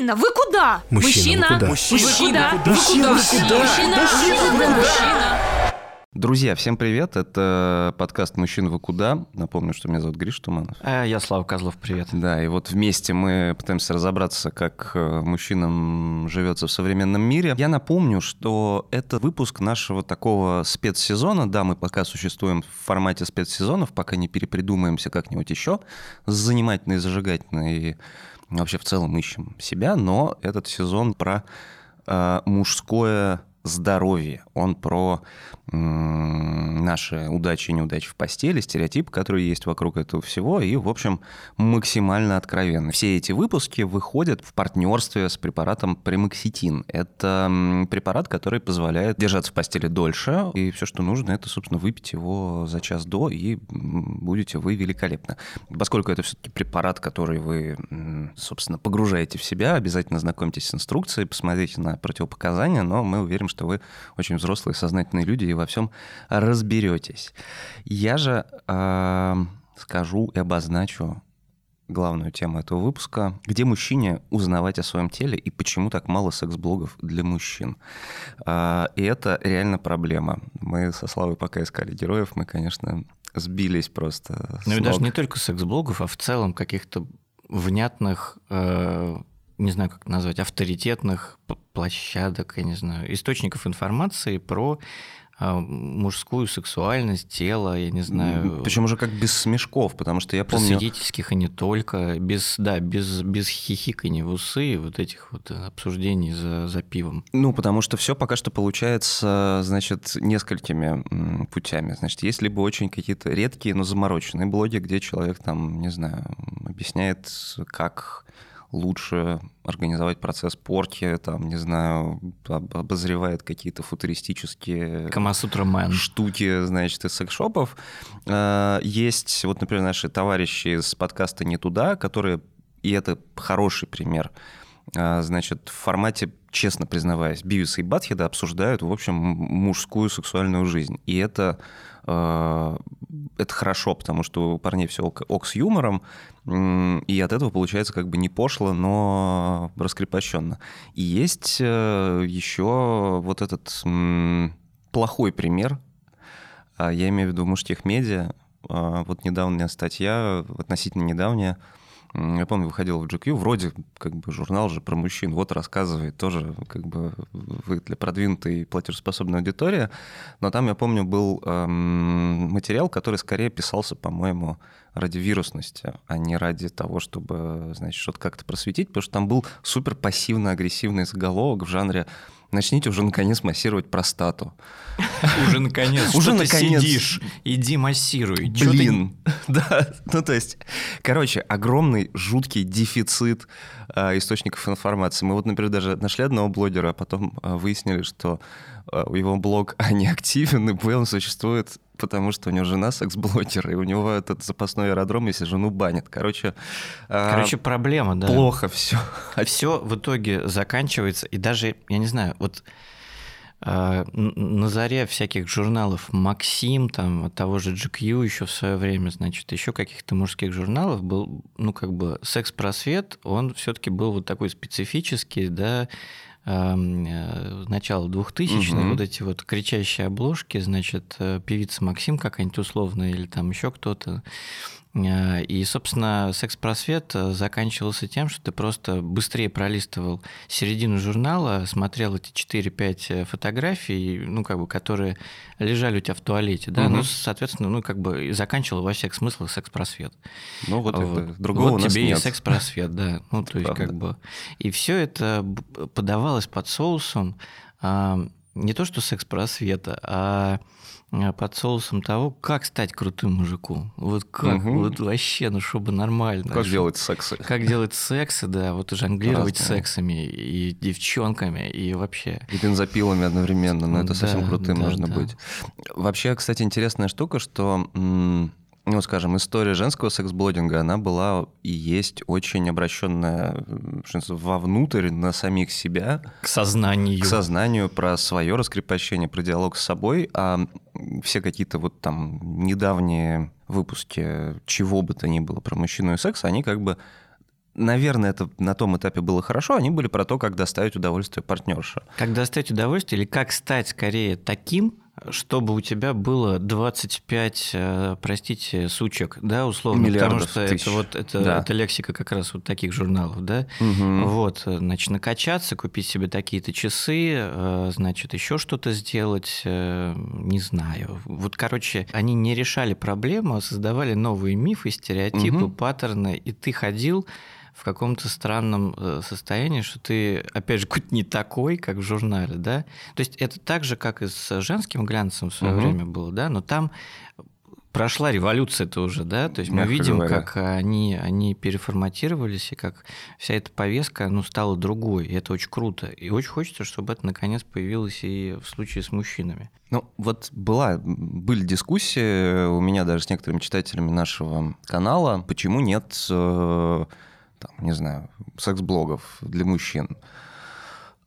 Мужчина, вы куда? Мужчина? Мужчина, вы куда? Мужчина, вы куда? Мужчина, Мужчина, вы куда? мужчина. Друзья, всем привет. Это подкаст «Мужчин, вы куда?». Напомню, что меня зовут Гриш Туманов. А я Слава Козлов, привет. Да, и вот вместе мы пытаемся разобраться, как э, мужчинам живется в современном мире. Я напомню, что это выпуск нашего такого спецсезона. Да, мы пока существуем в формате спецсезонов, пока не перепридумаемся как-нибудь еще занимательно и зажигательно, и вообще в целом ищем себя, но этот сезон про э, мужское здоровье, он про наши удачи и неудачи в постели, стереотипы, которые есть вокруг этого всего, и, в общем, максимально откровенно. Все эти выпуски выходят в партнерстве с препаратом премоксетин. Это препарат, который позволяет держаться в постели дольше, и все, что нужно, это, собственно, выпить его за час до, и будете вы великолепны. Поскольку это все-таки препарат, который вы, собственно, погружаете в себя, обязательно знакомьтесь с инструкцией, посмотрите на противопоказания, но мы уверены, что вы очень взрослые, сознательные люди и во всем разберетесь. Я же э, скажу и обозначу главную тему этого выпуска. Где мужчине узнавать о своем теле и почему так мало секс-блогов для мужчин? А, И это реально проблема. Мы со Славой пока искали героев, мы, конечно, сбились просто Ну и даже не только секс-блогов, а в целом каких-то внятных, э, не знаю, как назвать, авторитетных площадок, я не знаю, источников информации про э, мужскую сексуальность, тело, я не знаю, Причем уже как без смешков, потому что я помню... просветительских и не только, без, да, без, без хихиканий в усы и вот этих вот обсуждений за, за пивом. Ну, потому что все пока что получается, значит, несколькими путями. Значит, есть либо очень какие-то редкие, но замороченные блоги, где человек там, не знаю, объясняет, как лучше организовать процесс порки, там, не знаю, об- обозревает какие-то футуристические штуки, значит, из секс-шопов. Э, Есть, вот, например, наши товарищи из подкаста «Не туда», которые, и это хороший пример, э, значит, в формате, честно признаваясь, Бивиса и Батхеда обсуждают, в общем, мужскую сексуальную жизнь. И это, это хорошо, потому что у парней все ок, с юмором, и от этого получается как бы не пошло, но раскрепощенно. И есть э, еще вот этот плохой пример, а, Я имею в виду мужских медиа. А, Вот недавняя статья, относительно недавняя, я помню, выходила в GQ, вроде как бы журнал же про мужчин, вот рассказывает тоже как бы вы для продвинутой платежеспособной аудитории, но там, я помню, был эм, материал, который скорее писался, по-моему, ради вирусности, а не ради того, чтобы, значит, что-то как-то просветить, потому что там был супер пассивно-агрессивный заголовок в жанре «Начните уже, наконец, массировать простату». Уже наконец, Уже наконец. сидишь, иди массируй. Блин, да, ну то есть, короче, огромный жуткий дефицит а, источников информации. Мы вот, например, даже нашли одного блогера, а потом а, выяснили, что а, его блог а, не активен, и он существует, потому что у него жена секс-блогер, и у него этот запасной аэродром, если жену банят. Короче, а, Короче, проблема, да. плохо все. Все в итоге заканчивается, и даже, я не знаю, вот н- на заре всяких журналов Максим, там, от того же GQ еще в свое время, значит, еще каких-то мужских журналов был, ну, как бы, секс-просвет, он все-таки был вот такой специфический, да, начала 2000-х, Мгм. вот эти вот кричащие обложки, значит, э, певица Максим какая-нибудь условная или там еще кто-то. Э, И, собственно, секс-просвет заканчивался тем, что ты просто быстрее пролистывал середину журнала, смотрел эти 4-5 э, фотографий, ну, как бы, которые лежали у тебя в туалете, да, Мгм. ну, соответственно, ну, как бы, заканчивал во всех смыслах секс-просвет. Ну вот, Вот. это, другого Вот у нас тебе нет. и секс-просвет, да. Ну, то есть, Правда. как бы... И все это подавалось под соусом а, не то что секс-просвета, а, под соусом того, как стать крутым мужику. Вот как, Мгм. вот вообще, ну, чтобы нормально. Как делать сексы? Как делать сексы, да, вот жонглировать Разные. сексами и девчонками, и вообще. И бензопилами одновременно, но это совсем Да, крутым да, нужно да. быть. Вообще, кстати, интересная штука, что, м, ну, скажем, история женского секс-блогинга, она была и есть очень обращенная вовнутрь, на самих себя, К сознанию. к сознанию про свое раскрепощение, про диалог с собой, а все какие-то вот там недавние выпуски чего бы то ни было про мужчину и секс, они как бы наверное, это на том этапе было хорошо, они были про то, как доставить удовольствие партнерша. Как доставить удовольствие или как стать скорее таким, чтобы у тебя было 25, э, простите, сучек, да, условно, Миллиардов потому что тысяч. это вот это, Да. это лексика как раз вот таких журналов, да. Мгм. Вот, э, значит, накачаться, купить себе такие-то часы, э, значит, еще что-то сделать, не знаю. Вот, короче, они не решали проблему, а создавали новые мифы, стереотипы, Мгм. паттерны, и ты ходил в каком-то странном э, состоянии, что ты, опять же, какой-то не такой, как в журнале, да? То есть это так же, как и с женским глянцем в свое Мгм. время было, да? Но там прошла революция это уже, да? То есть мы Мягко видим, говоря. как они, они переформатировались, и как вся эта повестка, ну, стала другой, и это очень круто. И очень хочется, чтобы это, наконец, появилось и в случае с мужчинами. Ну, вот была, были дискуссии у меня даже с некоторыми читателями нашего канала, почему нет, э, там, не знаю, секс-блогов для мужчин.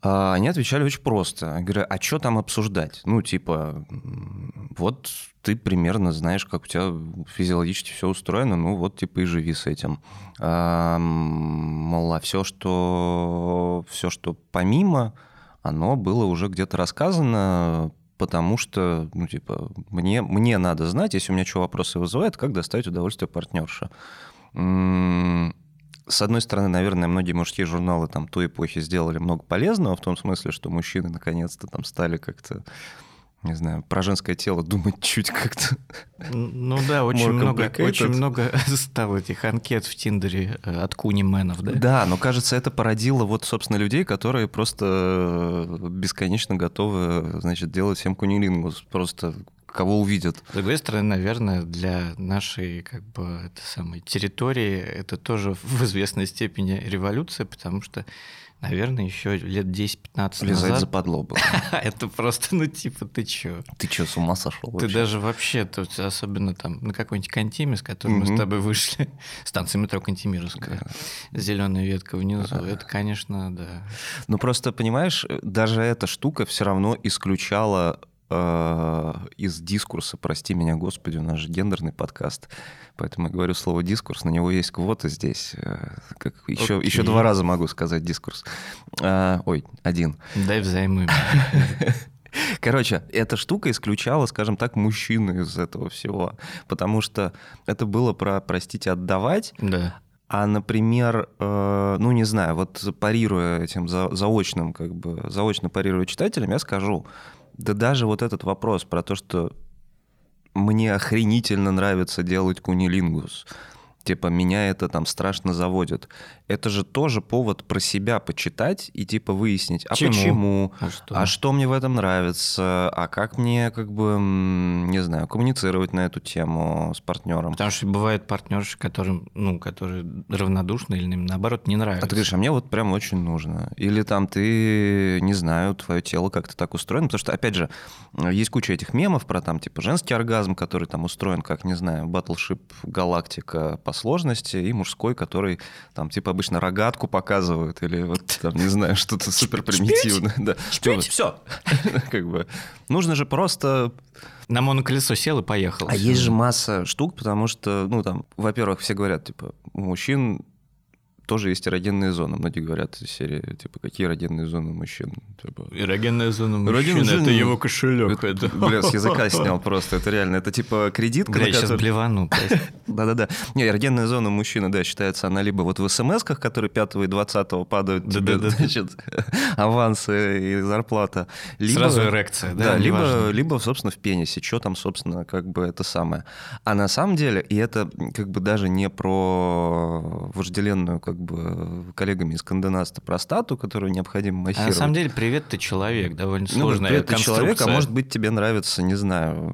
А Они отвечали очень просто. Я говорю, а что там обсуждать? Ну, типа, м, вот ты примерно знаешь, как у тебя физиологически все устроено, ну вот, типа, и живи с этим. А, м, Мол, а все, что, все, что помимо, оно было уже где-то рассказано, потому что, ну, типа, мне, мне надо знать, если у меня что вопросы вызывает, как доставить удовольствие партнерша. М, С одной стороны, наверное, многие мужские журналы там той эпохи сделали много полезного, в том смысле, что мужчины наконец-то там стали как-то, не знаю, про женское тело думать чуть как-то. Ну да, очень много, очень много стало этих анкет в Тиндере э, от куни-менов, да? Да, но кажется, это породило вот, собственно, людей, которые просто э, бесконечно готовы, значит, делать всем кунилингус. Просто кого увидят. С другой стороны, наверное, для нашей как бы это самой территории это тоже в известной степени революция, потому что, наверное, еще лет 10-15 Лизать назад западло было. это просто, ну типа, ты чё? Ты что, с ума сошел? Ты вообще? даже вообще, тут особенно там на какой-нибудь контиме, с которым мы с тобой вышли, станция метро Кантемировская, зеленая ветка внизу, это, конечно, да. Ну просто, понимаешь, даже эта штука все равно исключала э, из дискурса, прости меня, господи, у нас же гендерный подкаст, поэтому я говорю слово дискурс, на него есть квота здесь, э, как еще, Окей. еще два раза могу сказать дискурс. А, ой, один. Дай взаймы. Короче, эта штука исключала, скажем так, мужчин из этого всего, потому что это было про, простите, отдавать, Да. а, например, э, ну не знаю, вот парируя этим за- заочным, как бы заочно парируя читателям, я скажу, да даже вот этот вопрос про то, что мне охренительно нравится делать кунилингус, типа меня это там страшно заводит, это же тоже повод про себя почитать и типа выяснить, а Почему? почему, А что? а что мне в этом нравится, а как мне как бы, не знаю, коммуницировать на эту тему с партнером. Потому что бывают партнерши, которым, ну, которые равнодушны или наоборот не нравятся. А ты говоришь, а мне вот прям очень нужно. Или там ты, не знаю, твое тело как-то так устроено. Потому что, опять же, есть куча этих мемов про там, типа, женский оргазм, который там устроен, как, не знаю, Battleship Галактика по сложности, и мужской, который там, типа, обычно рогатку показывают, или вот там, не знаю, что-то супер примитивное. Да. Все. Как бы. Нужно же просто На моноколесо сел и поехал. а есть же масса штук, потому что, ну, там, во-первых, все говорят, типа, у мужчин тоже есть эрогенные зоны. Многие говорят из серии, типа, какие эрогенные зоны у мужчин? Типа, Эрогенная зона Эрогенная мужчины, это его кошелек. это, бля, с языка снял просто, это реально, это типа кредитка, Бля, я сейчас которую- блевану. Да-да-да. Не, эрогенная зона мужчины, да, считается, она либо вот в смс-ках, которые 5 и 20 падают тебе, значит, авансы и зарплата. Либо, Сразу эрекция, да, Да, либо, либо, собственно, в пенисе, что там, собственно, как бы это самое. А на самом деле, и это как бы даже не про вожделенную, как бы, коллегами из Канденаста простату, которую необходимо А массировать. на самом деле, привет, ты человек, довольно Ну, сложная привет, ты человек, а может быть, тебе нравится, не знаю,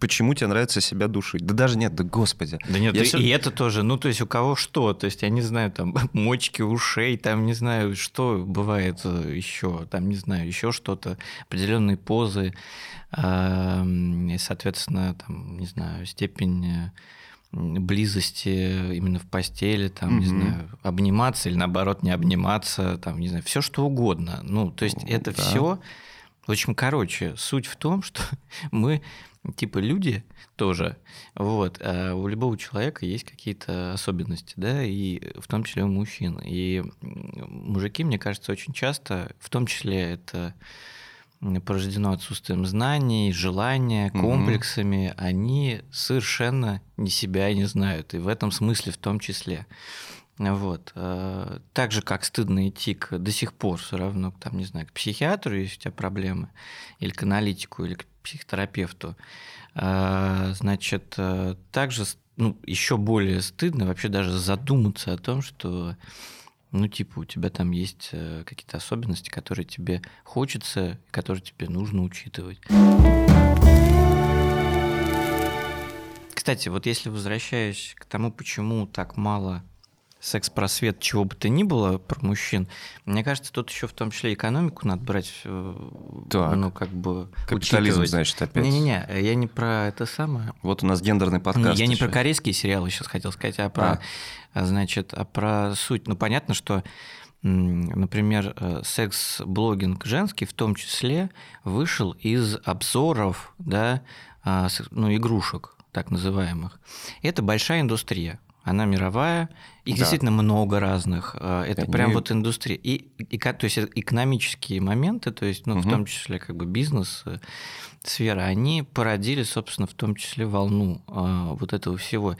почему тебе нравится себя душить. Да даже нет, да господи. Да нет, Я и, всё- и это тоже, ну, то есть у кого что, то есть я не знаю, там, мочки ушей, там, не знаю, что бывает еще, там, не знаю, еще что-то, определенные позы, и, соответственно, там, не знаю, степень э, близости именно в постели, там, не Мгм. знаю, обниматься или наоборот не обниматься, там, не знаю, все что угодно. Ну, то есть это Да. все В общем, короче, суть в том, что мы типа люди тоже, вот, а у любого человека есть какие-то особенности, да, и в том числе у мужчин. И мужики, мне кажется, очень часто, в том числе это порождено отсутствием знаний, желания, комплексами, угу. они совершенно не себя не знают, и в этом смысле в том числе. Вот. Э, так же, как стыдно идти к, до сих пор все равно, там, не знаю, к психиатру, если у тебя проблемы, или к аналитику, или к психотерапевту. Э, значит, э, также ну, еще более стыдно вообще даже задуматься о том, что ну, типа, у тебя там есть какие-то особенности, которые тебе хочется, которые тебе нужно учитывать. Кстати, вот если возвращаясь к тому, почему так мало секс-просвет чего бы то ни было про мужчин, мне кажется, тут еще в том числе экономику надо брать, э, так. ну, как бы Капитализм, учитывать. значит, опять. Не-не-не, я не про это самое. Вот у нас гендерный подкаст. Я не про корейские сериалы сейчас хотел сказать, а про, а. значит, а про суть. Ну, понятно, что например, э, секс-блогинг женский в том числе вышел из обзоров, да, а, ну, игрушек так называемых. Это большая индустрия она мировая, их да. действительно много разных. Э, это Они... прям вот индустрия. И, и, то есть экономические моменты, то есть, ну, угу. в том числе как бы бизнес, э, сфера, они породили, собственно, в том числе волну э, вот этого всего.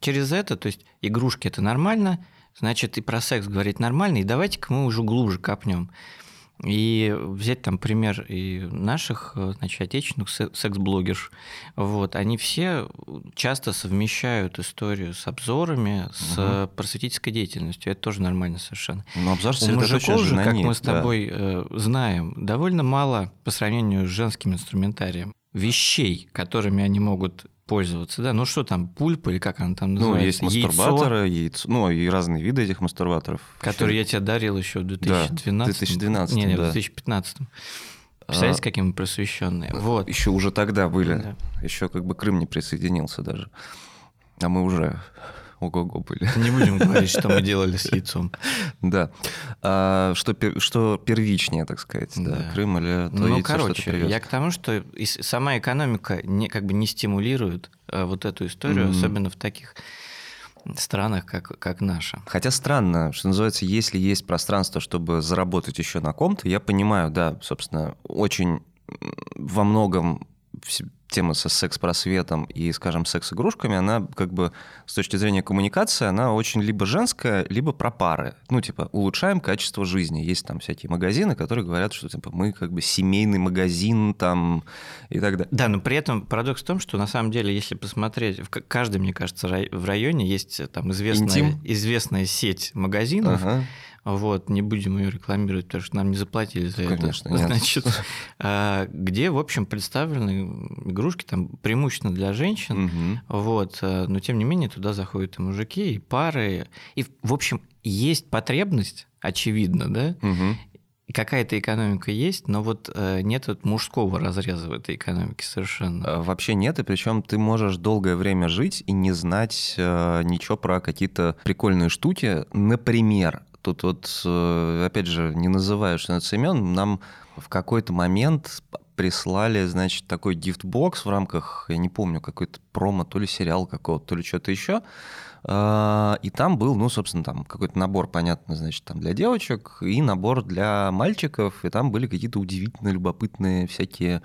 Через это, то есть игрушки это нормально, значит, и про секс говорить нормально, и давайте-ка мы уже глубже копнем. И взять там пример и наших, значит, отечественных секс-блогерш, вот, они все часто совмещают историю с обзорами, с угу. просветительской деятельностью. Это тоже нормально совершенно. Но обзор У мужиков же, как мы с тобой да. знаем, довольно мало по сравнению с женским инструментарием вещей, которыми они могут пользоваться, да? Ну что там, пульпа или как она там называется? Ну, есть мастурбаторы, яйцо, ну и разные виды этих мастурбаторов. Которые я тебе дарил еще в 2012. Да, 2012, не, не, да. в 2015. Представляете, а, какие мы просвещенные. Вот. Еще уже тогда были. Да. Еще как бы Крым не присоединился даже. А мы уже ого-го были. Не будем говорить, что мы делали с яйцом. Да. А, что, что первичнее, так сказать, да. да. Крым или то Ну, яйцо, короче, я к тому, что сама экономика не, как бы не стимулирует а, вот эту историю, mm-hmm. особенно в таких странах, как, как наша. Хотя странно, что называется, если есть пространство, чтобы заработать еще на ком-то, я понимаю, да, собственно, очень во многом тема со секс-просветом и, скажем, секс-игрушками, она как бы с точки зрения коммуникации, она очень либо женская, либо про пары. Ну, типа, улучшаем качество жизни. Есть там всякие магазины, которые говорят, что типа мы как бы семейный магазин там и так далее. Да, но при этом парадокс в том, что на самом деле, если посмотреть, в каждом, мне кажется, в районе есть там известная, известная сеть магазинов, ага вот, не будем ее рекламировать, потому что нам не заплатили за Конечно, это. Нет. Значит, а, где, в общем, представлены игрушки там преимущественно для женщин, угу. вот, а, но тем не менее туда заходят и мужики, и пары, и, в общем, есть потребность, очевидно, да, угу какая-то экономика есть, но вот э, нет вот мужского разреза в этой экономике совершенно. Вообще нет, и причем ты можешь долгое время жить и не знать э, ничего про какие-то прикольные штуки. Например, Тут вот, э, опять же, не называя что это имен, нам в какой-то момент прислали, значит, такой гифтбокс в рамках, я не помню, какой-то промо, то ли сериал какого-то, то ли что-то еще. А, и там был, ну, собственно, там какой-то набор, понятно, значит, там для девочек и набор для мальчиков, и там были какие-то удивительно любопытные всякие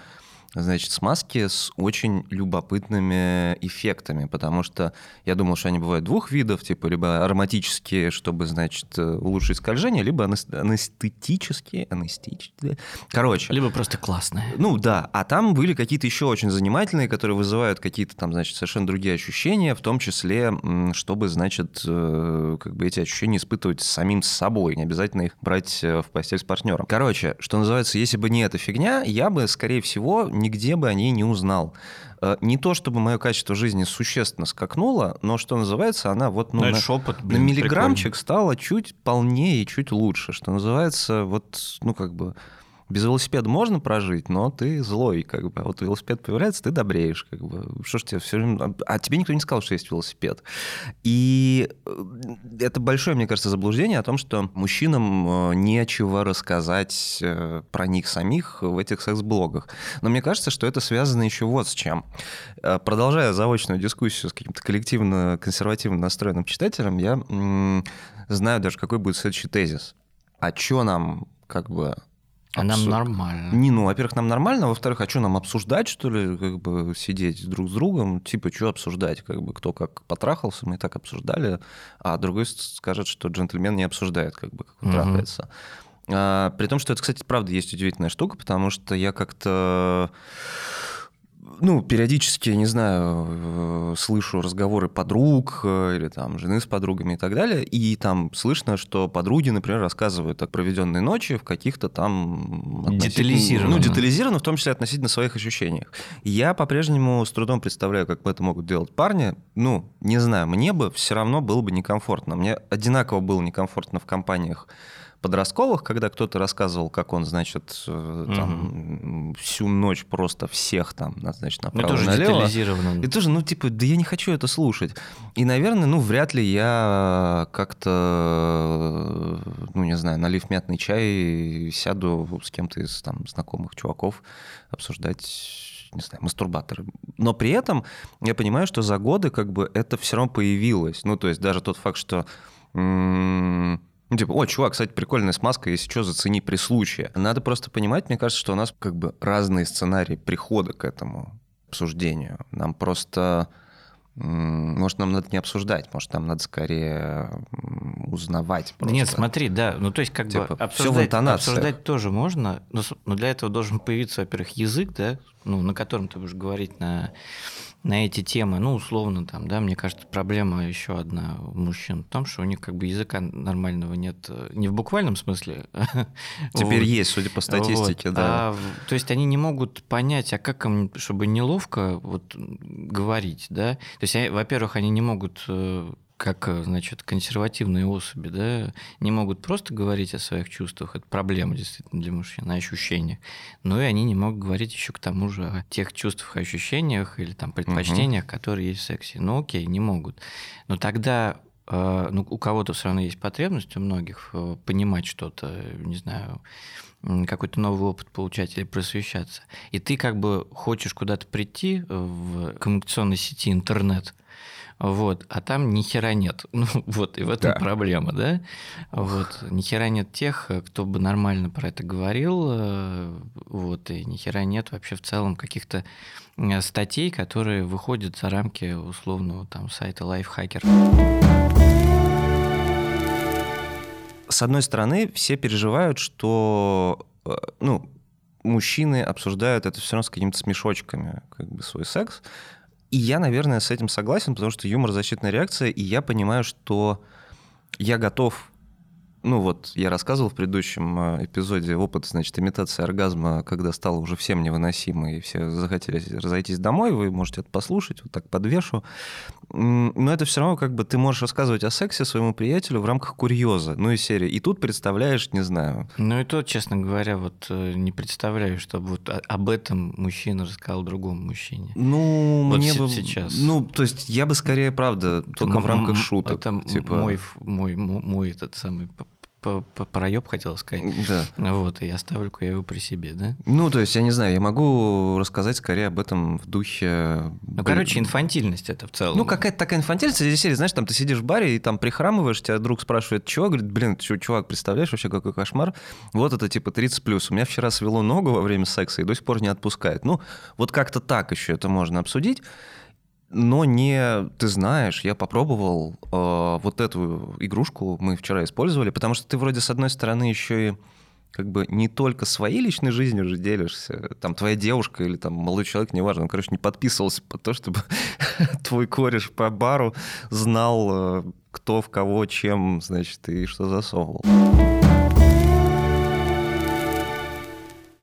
значит, смазки с очень любопытными эффектами, потому что я думал, что они бывают двух видов, типа либо ароматические, чтобы, значит, улучшить скольжение, либо анестетические, анестетические, короче. Либо просто классные. Ну да, а там были какие-то еще очень занимательные, которые вызывают какие-то там, значит, совершенно другие ощущения, в том числе, чтобы, значит, э, как бы эти ощущения испытывать самим собой, не обязательно их брать э, в постель с партнером. Короче, что называется, если бы не эта фигня, я бы, скорее всего, нигде бы о ней не узнал. Э, не то, чтобы мое качество жизни существенно скакнуло, но, что называется, она вот ну, на, шепот, блин, на миллиграммчик прикольно. стала чуть полнее чуть лучше. Что называется, вот, ну, как бы без велосипеда можно прожить, но ты злой, как бы. А вот велосипед появляется, ты добреешь, как бы. Что ж тебе все время... А тебе никто не сказал, что есть велосипед. И э, это большое, мне кажется, заблуждение о том, что мужчинам э, нечего рассказать э, про них самих в этих секс-блогах. Но мне кажется, что это связано еще вот с чем. Продолжая заочную дискуссию с каким-то коллективно-консервативно настроенным читателем, я знаю даже, какой будет следующий тезис. А что нам как бы а нам нормально. Не, ну, во-первых, нам нормально, а во-вторых, а что нам обсуждать, что ли, как бы сидеть друг с другом? Типа, что обсуждать, как бы кто как потрахался, мы и так обсуждали, а другой скажет, что джентльмен не обсуждает, как бы, как он угу. трахается. А, при том, что это, кстати, правда есть удивительная штука, потому что я как-то ну, периодически, не знаю, э, слышу разговоры подруг э, или там жены с подругами и так далее, и там слышно, что подруги, например, рассказывают о проведенной ночи в каких-то там... Детализированно. Ну, детализированно, в том числе относительно своих ощущениях. Я по-прежнему с трудом представляю, как это могут делать парни. Ну, не знаю, мне бы все равно было бы некомфортно. Мне одинаково было некомфортно в компаниях подростковых, когда кто-то рассказывал, как он, значит, э, там, угу. всю ночь просто всех там, значит, направо ну, тоже налево. детализированно. И тоже, ну, типа, да я не хочу это слушать. И, наверное, ну, вряд ли я как-то, ну, не знаю, налив мятный чай, сяду с кем-то из там знакомых чуваков обсуждать не знаю, мастурбаторы. Но при этом я понимаю, что за годы как бы это все равно появилось. Ну, то есть даже тот факт, что ну, типа, о, чувак, кстати, прикольная смазка, если что, зацени при случае. Надо просто понимать, мне кажется, что у нас как бы разные сценарии прихода к этому обсуждению. Нам просто... Может, нам надо не обсуждать, может, нам надо скорее узнавать. Просто. Нет, смотри, да, ну то есть как типа, бы обсуждать, обсуждать тоже можно, но, но для этого должен появиться, во-первых, язык, да, ну, на котором ты будешь говорить на на эти темы, ну, условно там, да, мне кажется, проблема еще одна у мужчин в том, что у них как бы языка нормального нет, э, не в буквальном смысле. Теперь вот. есть, судя по статистике, вот. да. А, то есть они не могут понять, а как им, чтобы неловко вот говорить, да. То есть, во-первых, они не могут э, как, э, значит, консервативные особи, да, не могут просто говорить о своих чувствах, это проблема действительно для мужчин, о ощущениях, но и они не могут говорить еще к тому же о тех чувствах, ощущениях или там предпочтениях, угу. которые есть в сексе. Ну окей, не могут. Но тогда э, ну, у кого-то все равно есть потребность, у многих, э, понимать что-то, не знаю, какой-то новый опыт получать или просвещаться. И ты как бы хочешь куда-то прийти в коммуникационной сети интернет – вот, а там ни хера нет. Ну, вот, и в этом да. проблема, да? Вот, ни хера нет тех, кто бы нормально про это говорил, э, вот, и ни хера нет вообще в целом каких-то э, статей, которые выходят за рамки условного там сайта Lifehacker. С одной стороны, все переживают, что, э, ну, мужчины обсуждают это все равно с какими-то смешочками, как бы свой секс. И я, наверное, с этим согласен, потому что юмор – защитная реакция, и я понимаю, что я готов ну вот, я рассказывал в предыдущем э, эпизоде опыт, значит, имитации оргазма, когда стало уже всем невыносимо, и все захотели разойтись домой, вы можете это послушать, вот так подвешу. Но это все равно как бы ты можешь рассказывать о сексе своему приятелю в рамках курьеза, ну и серии. И тут представляешь, не знаю. Ну и то, честно говоря, вот э, не представляю, чтобы вот об этом мужчина рассказал другому мужчине. Ну, вот мне бы... сейчас. Ну, то есть я бы скорее, правда, только в рамках шуток. Это типа... мой, мой, мой этот самый проеб хотел сказать. Да. Вот, и оставлю-ка я его при себе, да? Ну, то есть, я не знаю, я могу рассказать скорее об этом в духе... Ну, короче, инфантильность это в целом. Ну, какая-то такая инфантильность. Здесь серии, знаешь, там ты сидишь в баре и там прихрамываешь, тебя друг спрашивает, чего? Говорит, блин, ты чувак, представляешь вообще, какой кошмар? Вот это типа 30 плюс. У меня вчера свело ногу во время секса и до сих пор не отпускает. Ну, вот как-то так еще это можно обсудить но не, ты знаешь, я попробовал э, вот эту игрушку, мы вчера использовали, потому что ты вроде с одной стороны еще и как бы не только своей личной жизнью же делишься, там твоя девушка или там молодой человек, неважно, он, короче, не подписывался по то, чтобы твой кореш по бару знал, э, кто в кого, чем, значит, и что засовывал.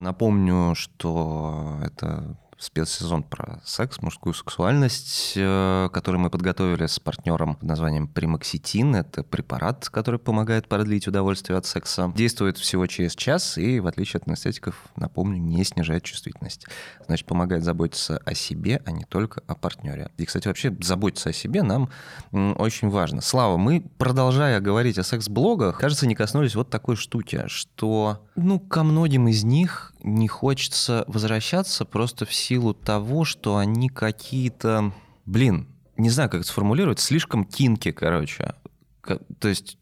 Напомню, что это спецсезон про секс, мужскую сексуальность, э, который мы подготовили с партнером под названием Примокситин. Это препарат, который помогает продлить удовольствие от секса. Действует всего через час и, в отличие от анестетиков, напомню, не снижает чувствительность. Значит, помогает заботиться о себе, а не только о партнере. И, кстати, вообще заботиться о себе нам очень важно. Слава, мы, продолжая говорить о секс-блогах, кажется, не коснулись вот такой штуки, что, ну, ко многим из них не хочется возвращаться просто в силу того, что они какие-то, блин, не знаю, как это сформулировать, слишком кинки, короче. То есть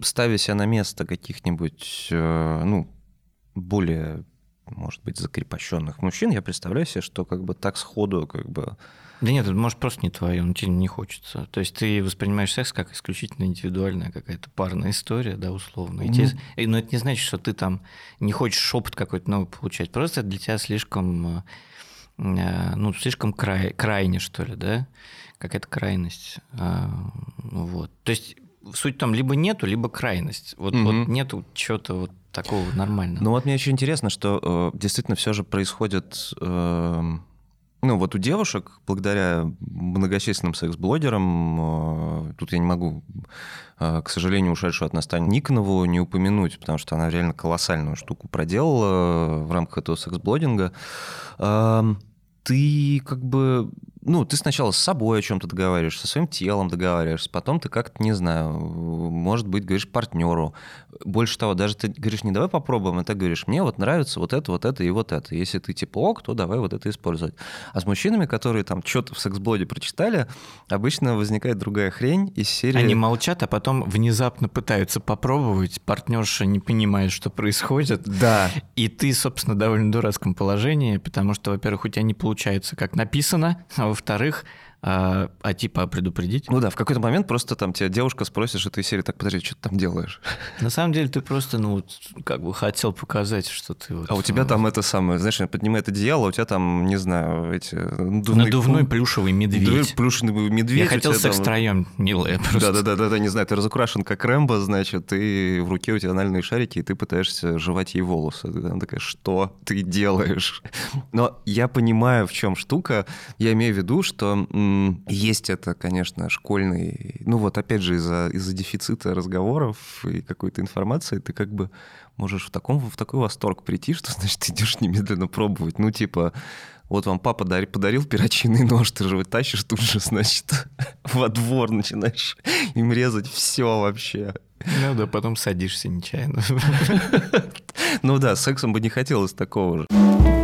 ставя себя на место каких-нибудь, э, ну, более, может быть, закрепощенных мужчин, я представляю себе, что как бы так сходу как бы да нет, это может просто не твое, но тебе не хочется. То есть ты воспринимаешь секс как исключительно индивидуальная какая-то парная история, да, условно. И тебе, но это не значит, что ты там не хочешь опыт какой-то новый получать. Просто это для тебя слишком, э, ну, слишком край, крайне, что ли, да? Какая-то крайность. А, вот. То есть суть в том, либо нету, либо крайность. Вот, mm вот нету чего-то вот такого нормального. Ну вот мне очень интересно, что э, действительно все же происходит... Э, ну, вот у девушек, благодаря многочисленным секс-блогерам, э, тут я не могу, э, к сожалению, ушедшую от нас Таню Никонову не упомянуть, потому что она реально колоссальную штуку проделала в рамках этого секс-блогинга. Эм, ты как бы ну, ты сначала с собой о чем-то договариваешься, со своим телом договариваешься, потом ты как-то, не знаю, может быть, говоришь партнеру. Больше того, даже ты говоришь, не давай попробуем, а ты говоришь, мне вот нравится вот это, вот это и вот это. Если ты типа ок, то давай вот это использовать. А с мужчинами, которые там что-то в секс-блоде прочитали, обычно возникает другая хрень из серии... Они молчат, а потом внезапно пытаются попробовать, партнерша не понимает, что происходит. Да. И ты, собственно, довольно дурацком положении, потому что, во-первых, у тебя не получается, как написано, а во-вторых, а, а типа предупредить? Ну да, в какой-то момент просто там тебя девушка спросит, что ты из серии, так, подожди, что ты там делаешь? На самом деле ты просто, ну, как бы хотел показать, что ты вот... А у тебя ну, там это самое, знаешь, поднимает одеяло, у тебя там, не знаю, эти... Надувный, Надувной плюшевый медведь. Плюшевый медведь. Я хотел секс-троем, милая просто. Да-да-да, не знаю, ты разукрашен как Рэмбо, значит, и в руке у тебя анальные шарики, и ты пытаешься жевать ей волосы. Она такая, что ты делаешь? Но я понимаю, в чем штука. Я имею в виду, что есть это, конечно, школьный... Ну вот опять же из-за из дефицита разговоров и какой-то информации ты как бы можешь в, таком, в такой восторг прийти, что, значит, идешь немедленно пробовать. Ну типа, вот вам папа дари, подарил перочинный нож, ты же тащишь тут же, значит, во двор начинаешь им резать все вообще. Ну да, потом садишься нечаянно. Ну да, сексом бы не хотелось такого же.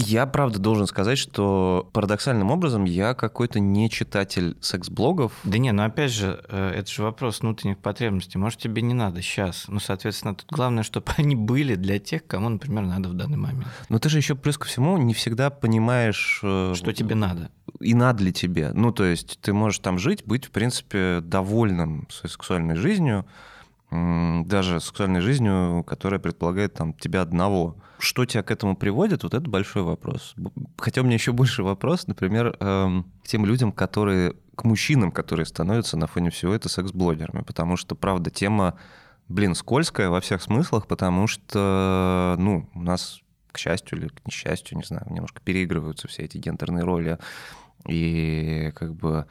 Я, правда, должен сказать, что парадоксальным образом я какой-то не читатель секс-блогов. Да не, ну опять же, э, это же вопрос внутренних потребностей. Может, тебе не надо сейчас. Ну, соответственно, тут главное, чтобы они были для тех, кому, например, надо в данный момент. Но ты же еще плюс ко всему не всегда понимаешь... Э, что тебе надо. И надо ли тебе. Ну, то есть ты можешь там жить, быть, в принципе, довольным своей сексуальной жизнью, даже сексуальной жизнью, которая предполагает там тебя одного. Что тебя к этому приводит, вот это большой вопрос. Хотя у меня еще больше вопрос, например, эм, к тем людям, которые, к мужчинам, которые становятся на фоне всего это секс-блогерами, потому что, правда, тема, блин, скользкая во всех смыслах, потому что, ну, у нас, к счастью или к несчастью, не знаю, немножко переигрываются все эти гендерные роли, и как бы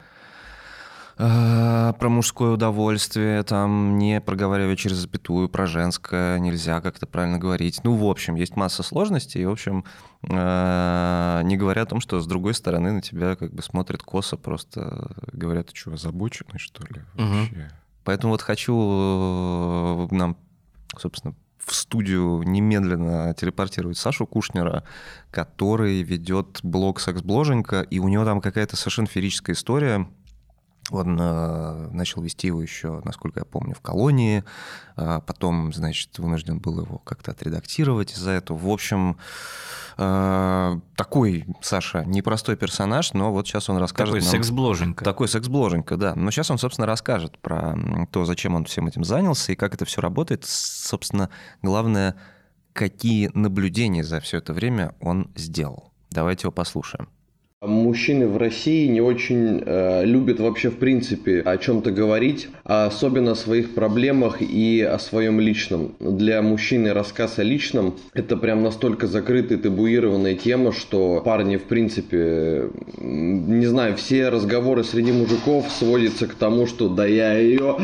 Э, про мужское удовольствие, там не проговаривая через запятую, про женское нельзя как-то правильно говорить. Ну, в общем, есть масса сложностей, и, в общем, э, не говоря о том, что с другой стороны на тебя как бы смотрят косо, просто говорят, ты что, озабоченный, что ли, вообще? Угу. Поэтому вот хочу э, нам, собственно, в студию немедленно телепортировать Сашу Кушнера, который ведет блог «Секс-бложенька», и у него там какая-то совершенно ферическая история, он э, начал вести его еще, насколько я помню, в колонии. Э, потом, значит, вынужден был его как-то отредактировать из-за этого. В общем, э, такой, Саша, непростой персонаж, но вот сейчас он расскажет Такой секс-бложенька. Такой секс-бложенька, да. Но сейчас он, собственно, расскажет про то, зачем он всем этим занялся и как это все работает. Собственно, главное, какие наблюдения за все это время он сделал. Давайте его послушаем. Мужчины в России не очень э, любят вообще в принципе о чем-то говорить, а особенно о своих проблемах и о своем личном. Для мужчины рассказ о личном – это прям настолько закрытая, табуированная тема, что парни в принципе, не знаю, все разговоры среди мужиков сводятся к тому, что да я ее,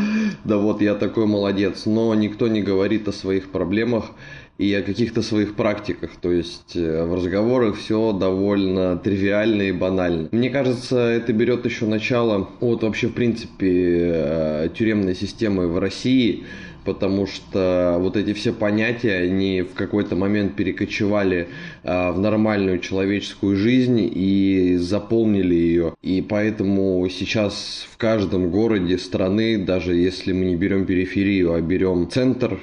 да вот я такой молодец, но никто не говорит о своих проблемах и о каких-то своих практиках. То есть э, в разговорах все довольно тривиально и банально. Мне кажется, это берет еще начало от вообще, в принципе, э, тюремной системы в России, потому что вот эти все понятия, они в какой-то момент перекочевали э, в нормальную человеческую жизнь и заполнили ее. И поэтому сейчас в каждом городе страны, даже если мы не берем периферию, а берем центр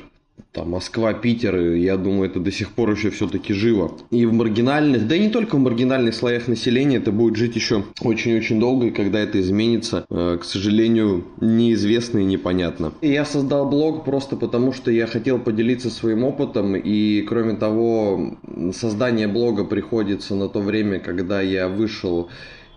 там Москва, Питер, я думаю, это до сих пор еще все-таки живо. И в маргинальных, да и не только в маргинальных слоях населения, это будет жить еще очень-очень долго, и когда это изменится, э, к сожалению, неизвестно и непонятно. И я создал блог просто потому, что я хотел поделиться своим опытом, и кроме того, создание блога приходится на то время, когда я вышел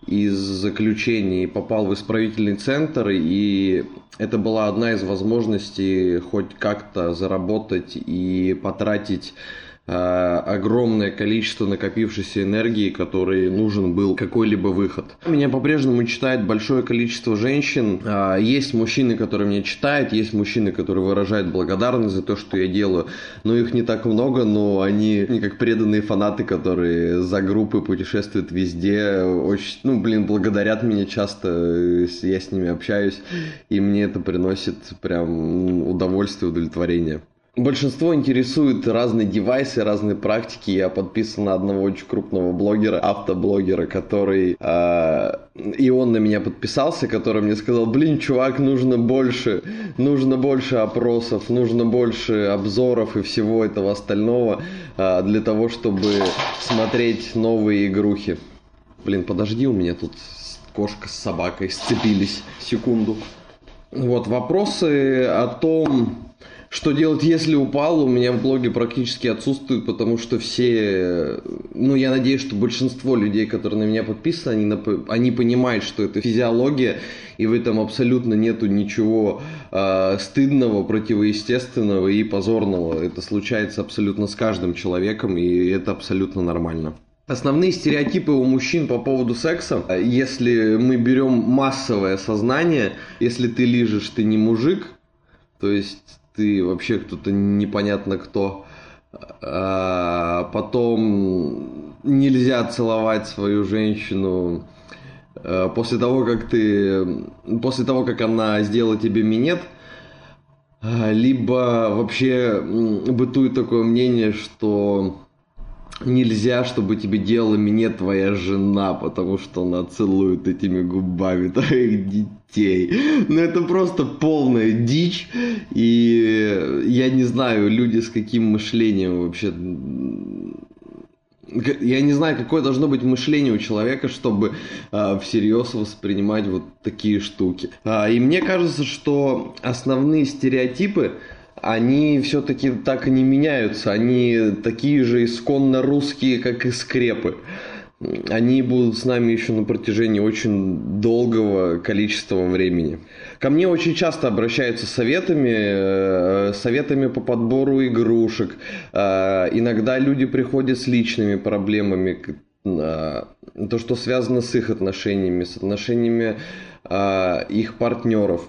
из заключений попал в исправительный центр, и это была одна из возможностей хоть как-то заработать и потратить огромное количество накопившейся энергии, которой нужен был какой-либо выход. Меня по-прежнему читает большое количество женщин. Э, есть мужчины, которые меня читают, есть мужчины, которые выражают благодарность за то, что я делаю. Но их не так много, но они не как преданные фанаты, которые за группы путешествуют везде. Очень, ну, блин, благодарят меня часто, я с ними общаюсь, и мне это приносит прям удовольствие, удовлетворение. Большинство интересует разные девайсы, разные практики. Я подписан на одного очень крупного блогера, автоблогера, который... Э, и он на меня подписался, который мне сказал, блин, чувак, нужно больше, нужно больше опросов, нужно больше обзоров и всего этого остального э, для того, чтобы смотреть новые игрухи. Блин, подожди, у меня тут кошка с собакой сцепились. Секунду. Вот, вопросы о том, что делать, если упал, у меня в блоге практически отсутствует, потому что все, ну, я надеюсь, что большинство людей, которые на меня подписаны, они, они понимают, что это физиология, и в этом абсолютно нету ничего э, стыдного, противоестественного и позорного. Это случается абсолютно с каждым человеком, и это абсолютно нормально. Основные стереотипы у мужчин по поводу секса, если мы берем массовое сознание, если ты лижешь, ты не мужик, то есть ты вообще кто-то непонятно кто. А потом нельзя целовать свою женщину э, после того, как ты, после того, как она сделала тебе минет, а, либо вообще бытует такое мнение, что нельзя, чтобы тебе делала минет твоя жена, потому что она целует этими губами твоих детей. Ну это просто полная дичь, и я не знаю, люди с каким мышлением вообще... Я не знаю, какое должно быть мышление у человека, чтобы а, всерьез воспринимать вот такие штуки. А, и мне кажется, что основные стереотипы, они все-таки так и не меняются. Они такие же исконно русские, как и скрепы. Они будут с нами еще на протяжении очень долгого количества времени. Ко мне очень часто обращаются советами, э, советами по подбору игрушек. Э, иногда люди приходят с личными проблемами, э, то, что связано с их отношениями, с отношениями их партнеров.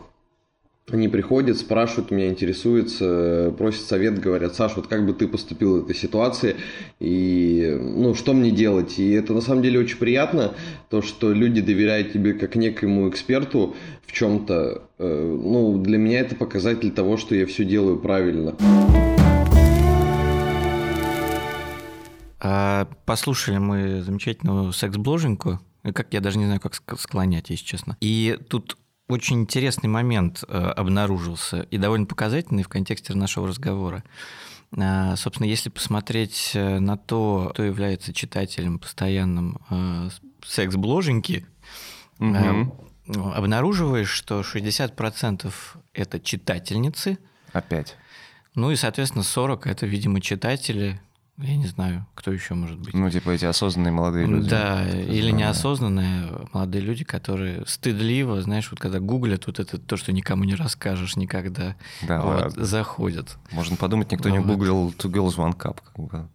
Они приходят, спрашивают меня, интересуются, просят совет, говорят, Саш, вот как бы ты поступил в этой ситуации, и ну, что мне делать? И это на самом деле очень приятно, то, что люди доверяют тебе как некоему эксперту в чем-то. Э, ну, для меня это показатель того, что я все делаю правильно. А, послушали мы замечательную секс-бложеньку, как я даже не знаю, как склонять, если честно. И тут очень интересный момент э, обнаружился и довольно показательный в контексте нашего разговора. А, собственно, если посмотреть э, на то, кто является читателем постоянным э, секс-бложеньки, угу. обнаруживаешь, что 60% это читательницы. Опять. Ну и, соответственно, 40 это, видимо, читатели, Я не знаю, кто еще может быть. Ну, типа эти осознанные молодые люди. Да, или неосознанные молодые люди, которые стыдливо, знаешь, вот когда гуглят вот это то, что никому не расскажешь никогда, Да, вот, ладно. заходят. Можно подумать, никто не Вот. гуглил Two Girls One Cup.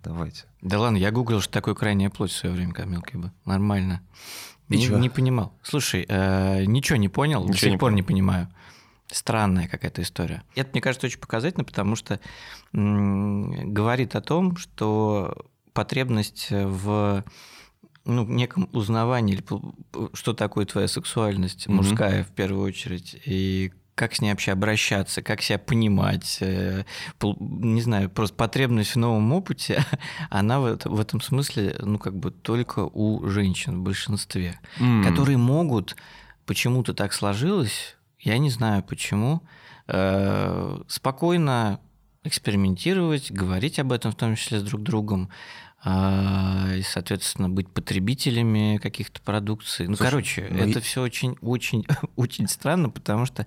Давайте. Да ладно, я гуглил, что такое крайняя плоть в свое время, как мелкий бы. Нормально. И не, не понимал. Слушай, э, ничего не понял, до Ничего сих не пор понял. не понимаю. Странная какая-то история. Это, мне кажется, очень показательно, потому что говорит о том, что потребность в ну, неком узнавании, что такое твоя сексуальность, Мгм. мужская в первую очередь, и как с ней вообще обращаться, как себя понимать, э, не знаю, просто потребность в новом опыте, она в, это- в этом смысле, ну, как бы только у женщин в большинстве, М. которые могут, почему-то так сложилось, я не знаю почему, э, спокойно экспериментировать, говорить об этом, в том числе с друг другом, а, и, соответственно, быть потребителями каких-то продукций. Ну, Слушай, короче, ну это и- все очень, очень, очень странно, потому что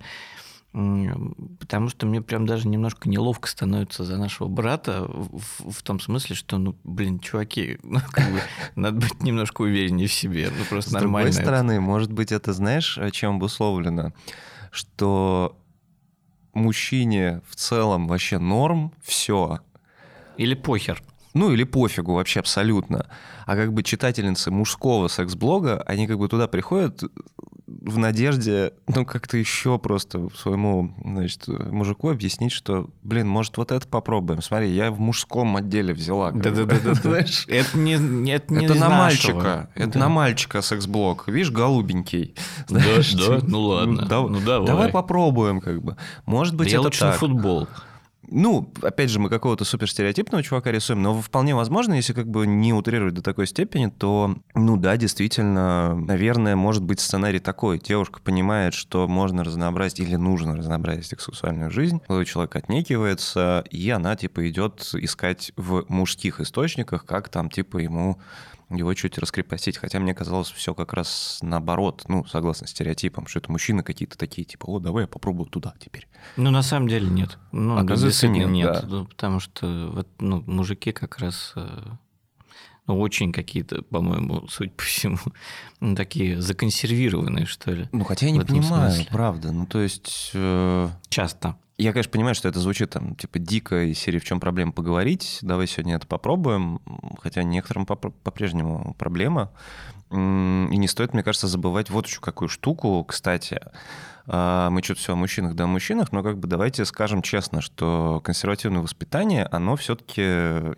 потому что мне прям даже немножко неловко становится за нашего брата в, в- том смысле, что, ну, блин, чуваки, ну, как бы, надо быть немножко увереннее в себе, ну, просто С нормально. другой это. стороны, может быть, это знаешь, чем обусловлено? Что мужчине в целом вообще норм все. Или похер. Ну или пофигу вообще абсолютно. А как бы читательницы мужского секс-блога, они как бы туда приходят в надежде, ну, как-то еще просто своему, значит, мужику объяснить, что, блин, может, вот это попробуем. Смотри, я в мужском отделе взяла. Да-да-да. Знаешь? Это не, это Это на мальчика. Это Да. на мальчика секс-блог. Видишь, голубенький. Да, Знаешь, да, типа, ну ладно. дав- Ну давай. Давай попробуем, как бы. Может быть, я это лучше на так. футбол. Ну, опять же, мы какого-то суперстереотипного чувака рисуем, но вполне возможно, если как бы не утрировать до такой степени, то, ну да, действительно, наверное, может быть сценарий такой. Девушка понимает, что можно разнообразить или нужно разнообразить их сексуальную жизнь. Молодой человек отнекивается, и она, типа, идет искать в мужских источниках, как там, типа, ему его чуть раскрепостить. Хотя мне казалось все как раз наоборот, ну, согласно стереотипам, что это мужчины какие-то такие, типа, о, давай я попробую туда теперь. Ну, на самом деле нет. Ну, Оказывается, нет, нет. да. Ну, потому что вот, ну, мужики как раз э, ну, очень какие-то, по-моему, суть по всему, ну, такие законсервированные, что ли. Ну, хотя я не понимаю, смысле. правда. Ну, то есть... э, Часто. Я, конечно, понимаю, что это звучит там, типа, дико из серии «В чем проблема поговорить?». Давай сегодня это попробуем. Хотя некоторым по- по-прежнему проблема. И не стоит, мне кажется, забывать вот еще какую штуку, кстати. А, Мы что-то все о мужчинах да о мужчинах, но как бы давайте скажем честно, что консервативное воспитание, оно все-таки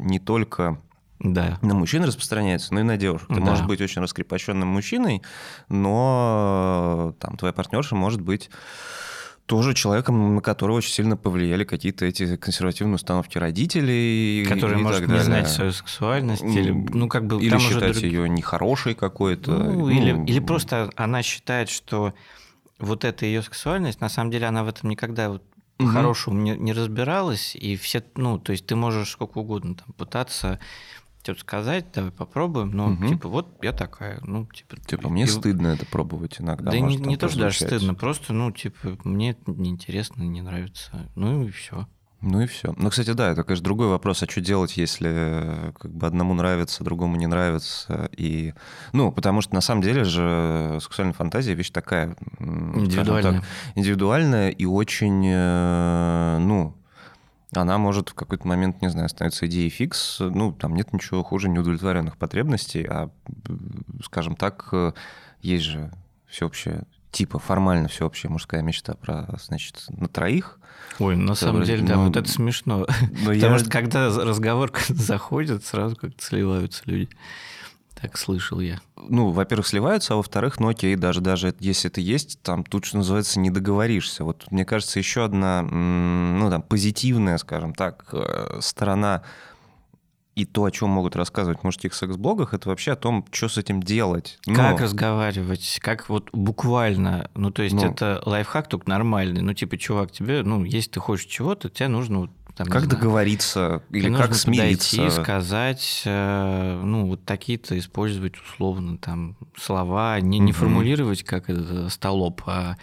не только Да. на мужчин распространяется, но и на девушек. Ты Да. можешь быть очень раскрепощенным мужчиной, но там твоя партнерша может быть тоже человеком, на которого очень сильно повлияли какие-то эти консервативные установки родителей. Который и может так не далее. знать свою сексуальность, или, ну, как бы, Или считать друг- ее нехорошей какой-то. Ну, или, ну, или просто она считает, что вот эта ее сексуальность, на самом деле она в этом никогда вот Мгм. по-хорошему не, не разбиралась, и все, ну, то есть ты можешь сколько угодно там пытаться что-то сказать, давай попробуем, но Мгм. типа вот я такая, ну типа. Типа, мне и- стыдно это пробовать иногда. Да, не, может, там не то, что даже стыдно, просто, ну, типа, мне это неинтересно, не нравится. Ну и все. Ну и все. Ну, кстати, да, это, конечно, другой вопрос, а что делать, если э, как бы одному нравится, другому не нравится. И, ну, потому что на самом деле же сексуальная фантазия вещь такая, Индивидуально. так, индивидуальная и очень, э, ну, она может в какой-то момент, не знаю, становиться идеей фикс. Ну, там нет ничего хуже неудовлетворенных потребностей, а, м, скажем так, э, есть же всеобщая, типа формально всеобщая мужская мечта про, значит, на троих. Ой, на самом деле, да, ну, вот это смешно. Но Потому я- что когда разговор заходит, сразу как-то сливаются люди. Так слышал я. ну, во-первых, сливаются, а во-вторых, ну окей, даже, даже если это есть, там тут, что называется, не договоришься. Вот мне кажется, еще одна, ну, там, позитивная, скажем так, э, сторона и то, о чем могут рассказывать в мужских секс-блогах, это вообще о том, что с этим делать. Ну, Как разговаривать, как вот буквально, ну то есть Ну. это лайфхак только нормальный, ну типа, чувак, тебе, ну если ты хочешь чего-то, тебе нужно вот там, как знаю, договориться или как смириться? подойти, сказать, э, ну, вот такие-то использовать условно там слова, не, не формулировать как это столоп, а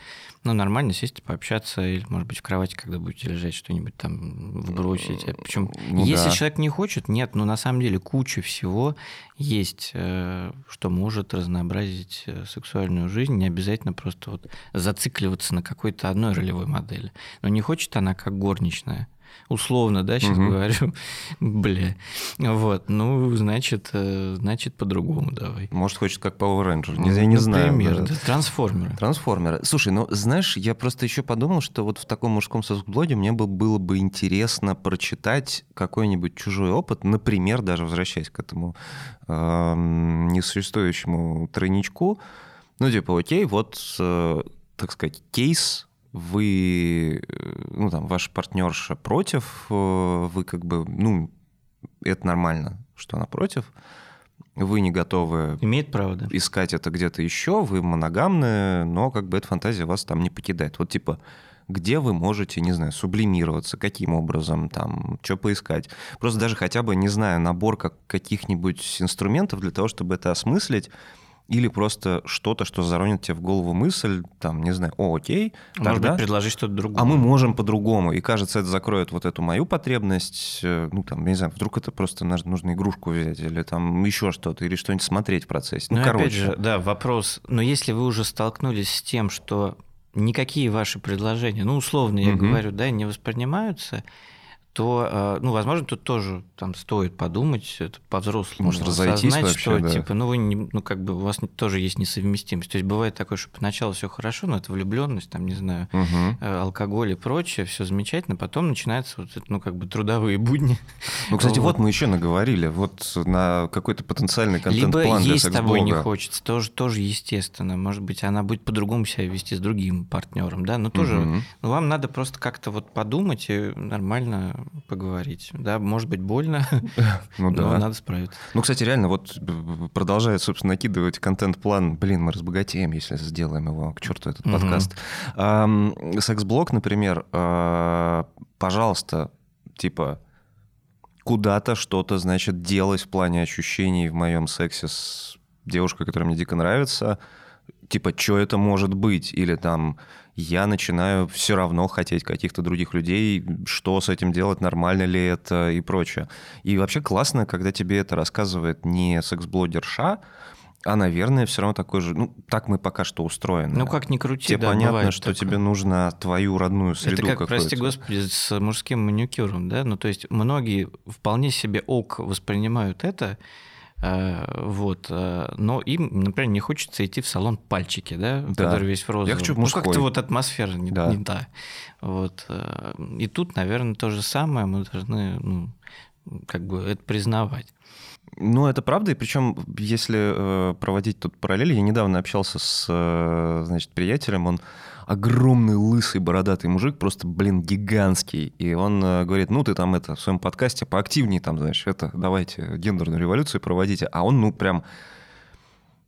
ну, нормально сесть, пообщаться, или, может быть, в кровати, когда будете лежать, что-нибудь там вбросить. Причем, Ну если да. человек не хочет, нет, но на самом деле куча всего есть, э, что может разнообразить э, сексуальную жизнь, не обязательно просто вот зацикливаться на какой-то одной ролевой модели. Но не хочет она как горничная. Условно, да, сейчас Мгм. говорю, бля. Вот, ну, значит, э, значит, по-другому давай. Может, хочет как Power Ranger. Не, я не знаю. Например, да. трансформеры. Трансформеры. Слушай, ну знаешь, я просто еще подумал, что вот в таком мужском секс-блоге мне бы было бы интересно прочитать какой-нибудь чужой опыт, например, даже возвращаясь к этому эм, несуществующему тройничку. Ну, типа, окей, вот, э, так сказать, кейс, вы, э, ну, там, ваша партнерша против, э, вы как бы, ну, это нормально, что она против, вы не готовы Имеет право, да? искать это где-то еще, вы моногамны, но как бы эта фантазия вас там не покидает. Вот типа, где вы можете, не знаю, сублимироваться, каким образом, там, что поискать. Просто даже хотя бы, не знаю, набор как каких-нибудь инструментов для того, чтобы это осмыслить, или просто что-то, что заронит тебе в голову мысль, там, не знаю, о, окей, Может тогда... быть, предложить что-то другое. А мы можем по-другому. И кажется, это закроет вот эту мою потребность. э, Ну, там, не знаю, вдруг это просто нужно игрушку взять, или там еще что-то, или что-нибудь смотреть в процессе. Ну, Ну, короче. опять же, да, вопрос. Но если вы уже столкнулись с тем, что никакие ваши предложения, ну, условно я Мгм. говорю, да, не воспринимаются, то, э, ну, возможно, тут тоже там стоит подумать, это по-взрослому. Может, разойтись осознать, вообще, что, да. типа, ну, вы не, ну, как бы у вас тоже есть несовместимость. То есть бывает такое, что поначалу все хорошо, но это влюбленность, там, не знаю, э, алкоголь и прочее, все замечательно, потом начинаются вот ну, как бы трудовые будни. Ну, кстати, Вот. вот мы еще наговорили, вот на какой-то потенциальный Либо контент-план для есть с тобой не хочется, тоже, тоже естественно. Может быть, она будет по-другому себя вести с другим партнером, да, но тоже Мгм. ну, вам надо просто как-то вот подумать и нормально поговорить. Да, может быть, больно, Ну но да. надо справиться. Ну, кстати, реально, вот б- продолжая, собственно, накидывать контент-план, блин, мы разбогатеем, если сделаем его, к черту этот подкаст. Секс-блог, например, а, пожалуйста, типа, куда-то что-то, значит, делать в плане ощущений в моем сексе с девушкой, которая мне дико нравится, типа, что это может быть? Или там я начинаю все равно хотеть каких-то других людей, что с этим делать, нормально ли это и прочее. И вообще классно, когда тебе это рассказывает не секс-блогерша, а, наверное, все равно такой же... Ну, так мы пока что устроены. Ну, как ни крути, Тебе да, понятно, что такое. тебе нужно твою родную среду Это как, прости господи, с мужским маникюром, да? Ну, то есть многие вполне себе ок воспринимают это, вот, э, но им, например, не хочется идти в салон пальчики, да, Да. который весь в розовом. хочу в Ну, мужской. как-то вот атмосфера не, Да. не та. Вот. э, И тут, наверное, то же самое мы должны, ну, как бы это признавать. Ну, это правда, и причем, если э, проводить тут параллели, я недавно общался с, э, значит, приятелем, он огромный, лысый, бородатый мужик, просто, блин, гигантский. И он э, говорит, ну, ты там это, в своем подкасте поактивнее там, знаешь, это, давайте гендерную революцию проводите. А он, ну, прям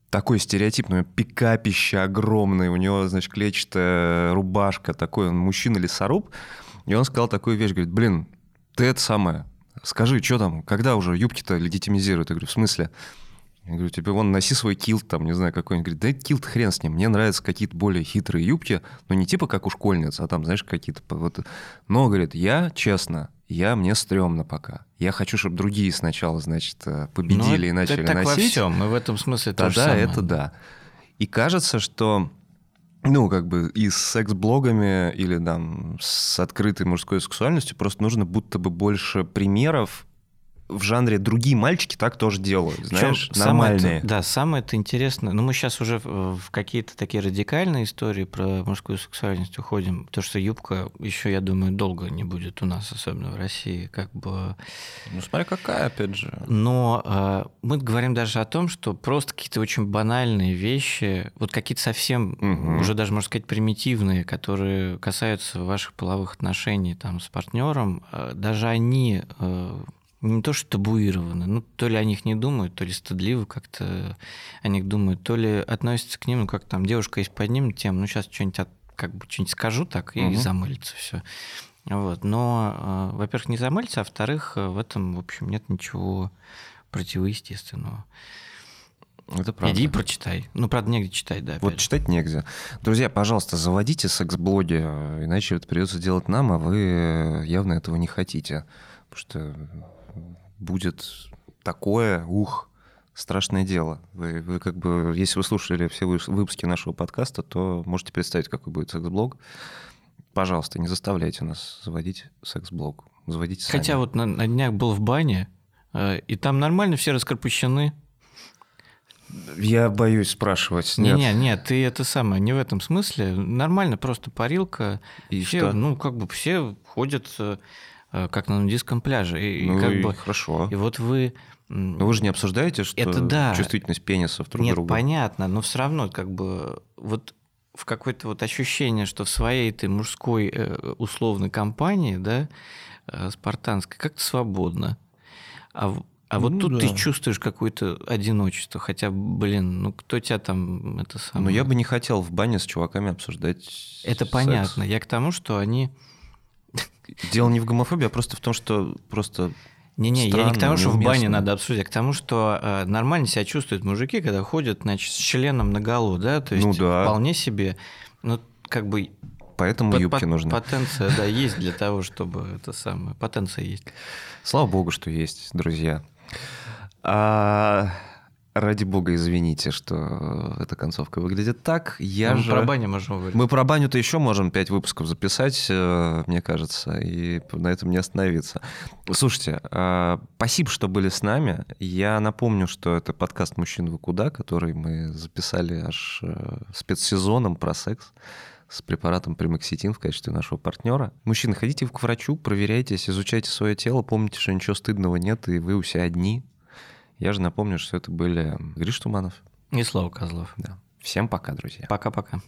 такой стереотипный, у него пикапище огромное, у него, значит, клетчатая рубашка, такой он мужчина-лесоруб. И он сказал такую вещь, говорит, блин, ты это самое, скажи, что там, когда уже юбки-то легитимизируют? Я говорю, в смысле? Я говорю, тебе вон носи свой килт, там, не знаю, какой-нибудь. Говорит, да килт хрен с ним, мне нравятся какие-то более хитрые юбки, но не типа как у школьниц, а там, знаешь, какие-то... Вот... Но, говорит, я, честно, я, мне стрёмно пока. Я хочу, чтобы другие сначала, значит, э, победили Ну, и это начали так во носить. всем, мы в этом смысле то же Тогда самое. это да. И кажется, что ну, как бы и с секс-блогами или там с открытой мужской сексуальностью просто нужно будто бы больше примеров в жанре другие мальчики так тоже делают, знаешь, самое нормальные. это- да, самое это интересно. Ну, мы сейчас уже в, какие-то такие радикальные истории про мужскую сексуальность уходим. То, что юбка еще, я думаю, долго не будет у нас, особенно в России, как бы. Ну, смотри, какая, опять же. Но э, мы говорим даже о том, что просто какие-то очень банальные вещи, вот какие-то совсем Мгм. уже даже, можно сказать, примитивные, которые касаются ваших половых отношений там с партнером, э, даже они э, не то что табуированы, ну то ли о них не думают, то ли стыдливо как-то о них думают, то ли относятся к ним, ну как там девушка есть поднимет тему, ну сейчас что-нибудь от- как бы что-нибудь скажу так и Мгм. замылится все. Вот. Но, э, во-первых, не замыльте, а во-вторых, в этом, в общем, нет ничего противоестественного. Это правда. Иди и прочитай. Ну, правда, негде читать, да. Вот же. читать негде. Друзья, пожалуйста, заводите секс-блоги, иначе это придется делать нам, а вы явно этого не хотите. Потому что будет такое, ух, страшное дело. Вы, вы как бы, если вы слушали все вы- выпуски нашего подкаста, то можете представить, какой будет секс-блог. Пожалуйста, не заставляйте нас заводить секс-блог. Заводите сами. Хотя вот на, на днях был в бане, э, и там нормально все раскрепощены. Я боюсь спрашивать. Не, Нет. не, нет, ты это самое, не в этом смысле. Нормально, просто парилка. И все, что? ну, как бы все ходят э, как на нудистском пляже. И, и Ну как и бы, хорошо. и вот вы... Но вы же не обсуждаете, что Это да. чувствительность пенисов друг Нет, другу? понятно, но все равно как бы вот в какое-то вот ощущение, что в своей этой мужской э, условной компании, да, э, спартанской, как-то свободно. А, а вот Ну тут да. ты чувствуешь какое-то одиночество. Хотя, блин, ну кто тебя там это самое... Но я бы не хотел в бане с чуваками обсуждать Это секс. понятно. Я к тому, что они... Дело не в гомофобии, а просто в том, что просто Не-не, я не к тому, что в бане надо обсудить, а к тому, что э, нормально себя чувствуют мужики, когда ходят, значит, с членом наголо, да? То есть Ну да. вполне себе, ну, как бы поэтому Пот- юбки пот- нужны. Потенция, да, есть для того, чтобы это самое. Потенция есть. Слава богу, что есть, друзья. А, ради бога, извините, что эта концовка выглядит так. Я Мы же... про баню можем говорить. Мы про баню-то еще можем пять выпусков записать, э, мне кажется, и на этом не остановиться. Слушайте, э, спасибо, что были с нами. Я напомню, что это подкаст «Мужчин вы куда», который мы записали аж э, спецсезоном про секс с препаратом примакситин в качестве нашего партнера. Мужчины, ходите к врачу, проверяйтесь, изучайте свое тело, помните, что ничего стыдного нет, и вы у себя одни. Я же напомню, что это были Гриш Туманов. И Слава Козлов. Да. Всем пока, друзья. Пока-пока.